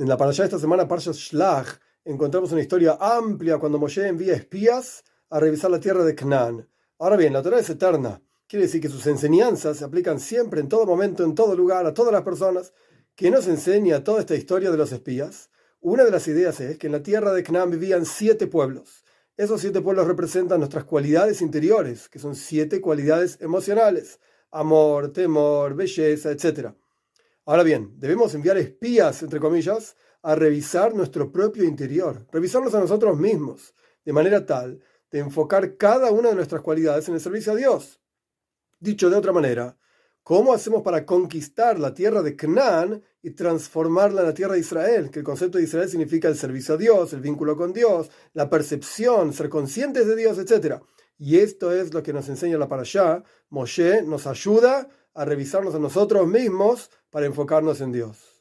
En la parasha de esta semana, Parsha Shlach, encontramos una historia amplia cuando Moshe envía espías a revisar la tierra de Canaán. Ahora bien, la Torah es eterna. Quiere decir que sus enseñanzas se aplican siempre, en todo momento, en todo lugar, a todas las personas. ¿Qué nos enseña toda esta historia de los espías? Una de las ideas es que en la tierra de Canaán vivían siete pueblos. Esos siete pueblos representan nuestras cualidades interiores, que son siete cualidades emocionales. Amor, temor, belleza, etc. Ahora bien, debemos enviar espías, entre comillas, a revisar nuestro propio interior, revisarnos a nosotros mismos, de manera tal de enfocar cada una de nuestras cualidades en el servicio a Dios. Dicho de otra manera, ¿cómo hacemos para conquistar la tierra de Canaán y transformarla en la tierra de Israel? Que el concepto de Israel significa el servicio a Dios, el vínculo con Dios, la percepción, ser conscientes de Dios, etc. Y esto es lo que nos enseña la Parashá. Moshe nos ayuda a revisarnos a nosotros mismos para enfocarnos en Dios.